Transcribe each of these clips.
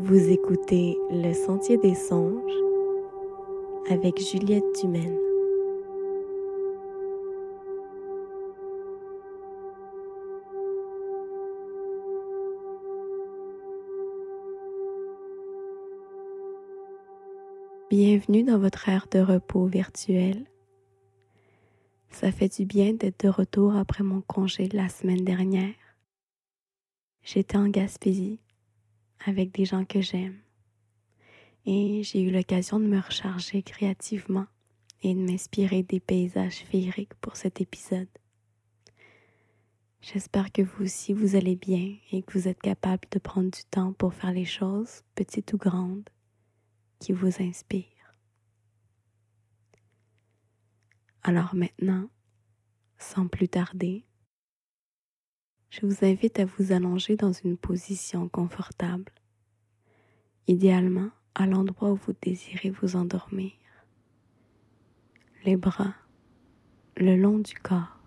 Vous écoutez Le Sentier des Songes avec Juliette Dumaine. Bienvenue dans votre aire de repos virtuel. Ça fait du bien d'être de retour après mon congé de la semaine dernière. J'étais en Gaspésie avec des gens que j'aime. Et j'ai eu l'occasion de me recharger créativement et de m'inspirer des paysages féeriques pour cet épisode. J'espère que vous aussi vous allez bien et que vous êtes capable de prendre du temps pour faire les choses, petites ou grandes, qui vous inspirent. Alors maintenant, sans plus tarder, je vous invite à vous allonger dans une position confortable, idéalement à l'endroit où vous désirez vous endormir, les bras le long du corps.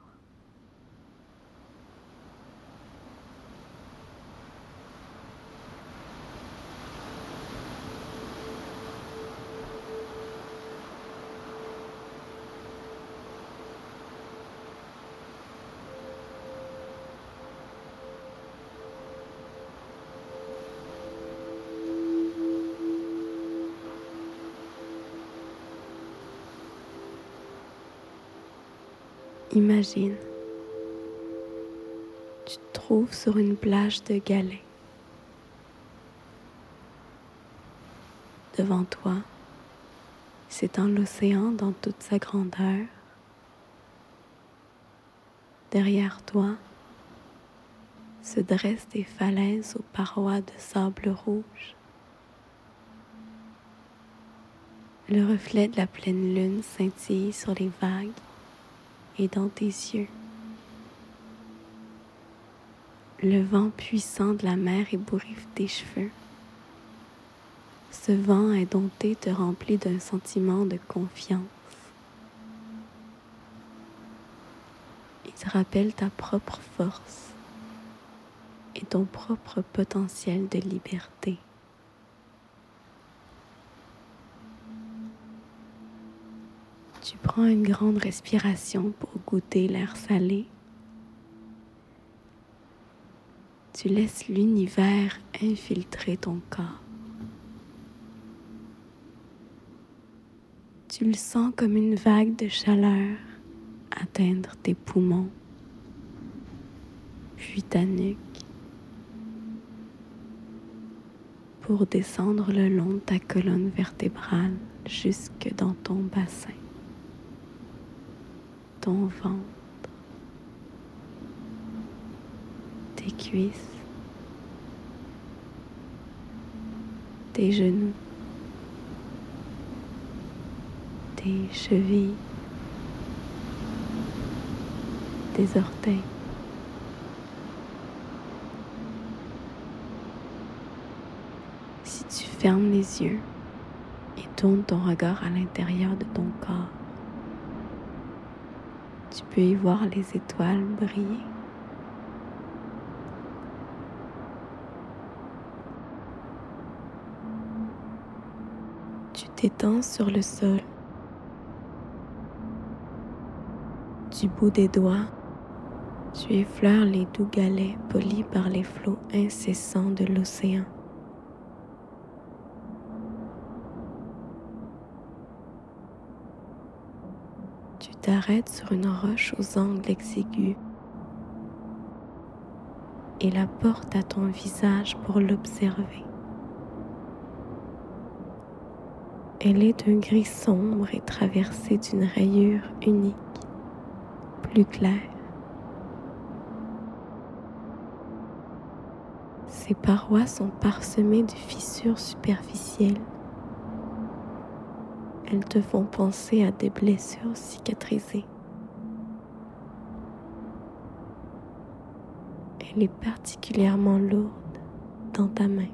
Imagine, tu te trouves sur une plage de galets. Devant toi, s'étend l'océan dans toute sa grandeur. Derrière toi, se dressent des falaises aux parois de sable rouge. Le reflet de la pleine lune scintille sur les vagues et dans tes yeux. Le vent puissant de la mer ébouriffe tes cheveux. Ce vent indompté te remplit d'un sentiment de confiance. Il te rappelle ta propre force et ton propre potentiel de liberté. Tu prends une grande respiration pour goûter l'air salé. Tu laisses l'univers infiltrer ton corps. Tu le sens comme une vague de chaleur atteindre tes poumons, puis ta nuque, pour descendre le long de ta colonne vertébrale jusque dans ton bassin ton ventre, tes cuisses, tes genoux, tes chevilles, tes orteils. Si tu fermes les yeux et tournes ton regard à l'intérieur de ton corps, tu peux y voir les étoiles briller. Tu t'étends sur le sol. Du bout des doigts, tu effleures les doux galets polis par les flots incessants de l'océan. T'arrêtes sur une roche aux angles exigus et la porte à ton visage pour l'observer. Elle est d'un gris sombre et traversée d'une rayure unique, plus claire. Ses parois sont parsemées de fissures superficielles elles te font penser à des blessures cicatrisées. Elle est particulièrement lourde dans ta main.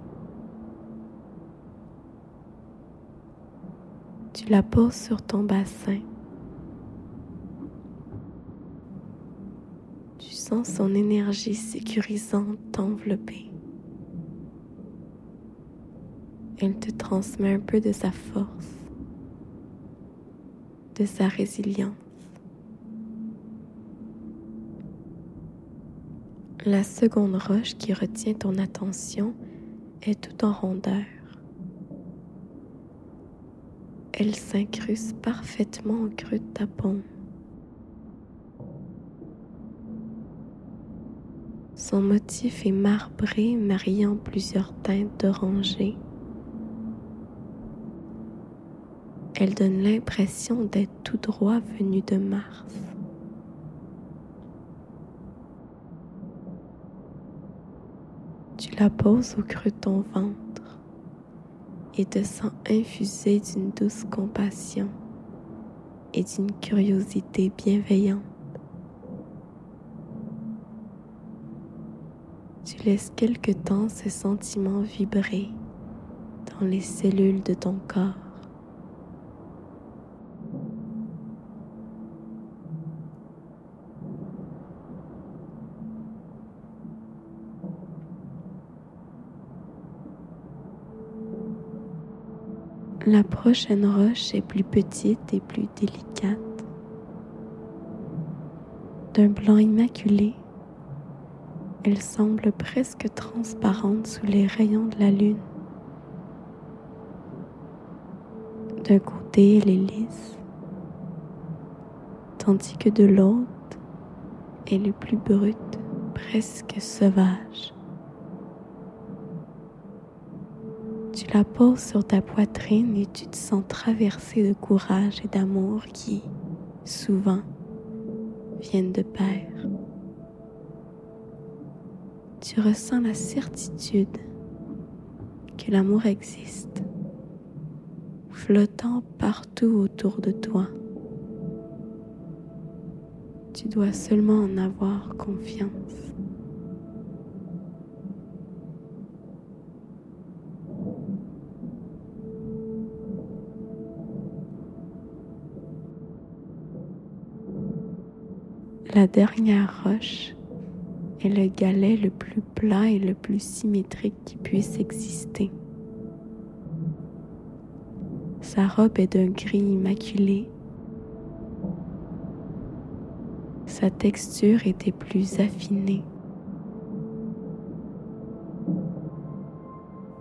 Tu la poses sur ton bassin. Tu sens son énergie sécurisante t'envelopper. Elle te transmet un peu de sa force, de sa résilience. La seconde roche qui retient ton attention est tout en rondeur. Elle s'incruste parfaitement au creux de ta paume. Son motif est marbré mariant plusieurs teintes d'oranger. Elle donne l'impression d'être tout droit venu de Mars. Tu la poses au creux de ton ventre et te sens infusé d'une douce compassion et d'une curiosité bienveillante. Tu laisses quelque temps ce sentiment vibrer dans les cellules de ton corps. La prochaine roche est plus petite et plus délicate. D'un blanc immaculé, elle semble presque transparente sous les rayons de la lune. D'un côté, elle est lisse, tandis que de l'autre, elle est plus brute, presque sauvage. Tu la poses sur ta poitrine et tu te sens traversé de courage et d'amour qui, souvent, viennent de pair. Tu ressens la certitude que l'amour existe, flottant partout autour de toi. Tu dois seulement en avoir confiance. La dernière roche est le galet le plus plat et le plus symétrique qui puisse exister. Sa robe est d'un gris immaculé. Sa texture était plus affinée.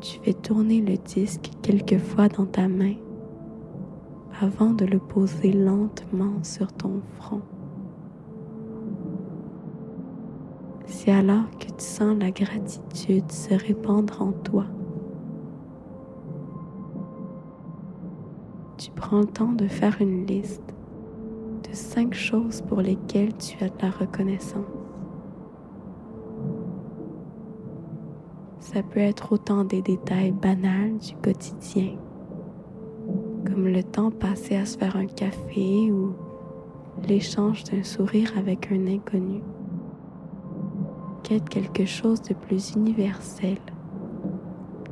Tu fais tourner le disque quelquefois dans ta main avant de le poser lentement sur ton front. C'est alors que tu sens la gratitude se répandre en toi. Tu prends le temps de faire une liste de cinq choses pour lesquelles tu as de la reconnaissance. Ça peut être autant des détails banals du quotidien, comme le temps passé à se faire un café ou l'échange d'un sourire avec un inconnu quelque chose de plus universel,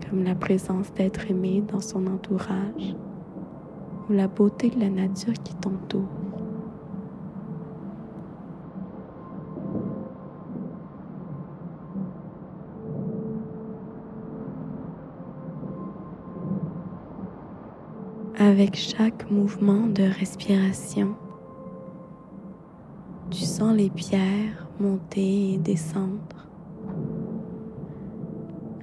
comme la présence d'être aimé dans son entourage ou la beauté de la nature qui t'entoure. Avec chaque mouvement de respiration, tu sens les pierres monter et descendre,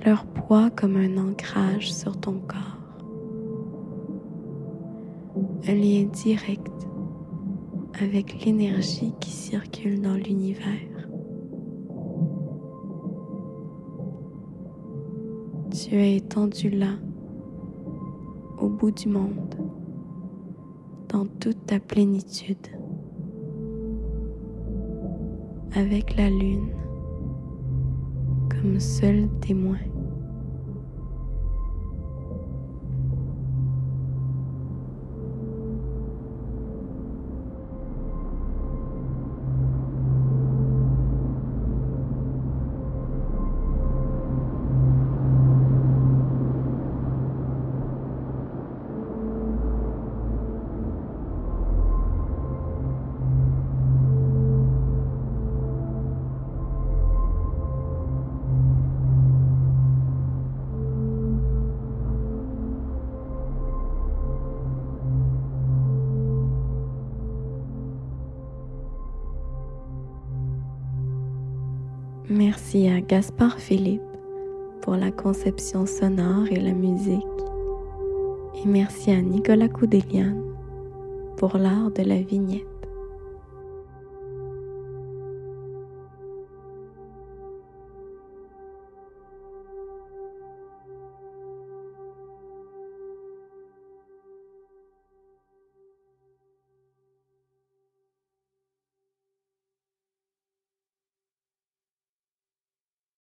leur poids comme un ancrage sur ton corps, un lien direct avec l'énergie qui circule dans l'univers. Tu es étendu là, au bout du monde, dans toute ta plénitude avec la lune comme seul témoin. Merci à Gaspard Philippe pour la conception sonore et la musique. Et merci à Nicolas Coudelian pour l'art de la vignette.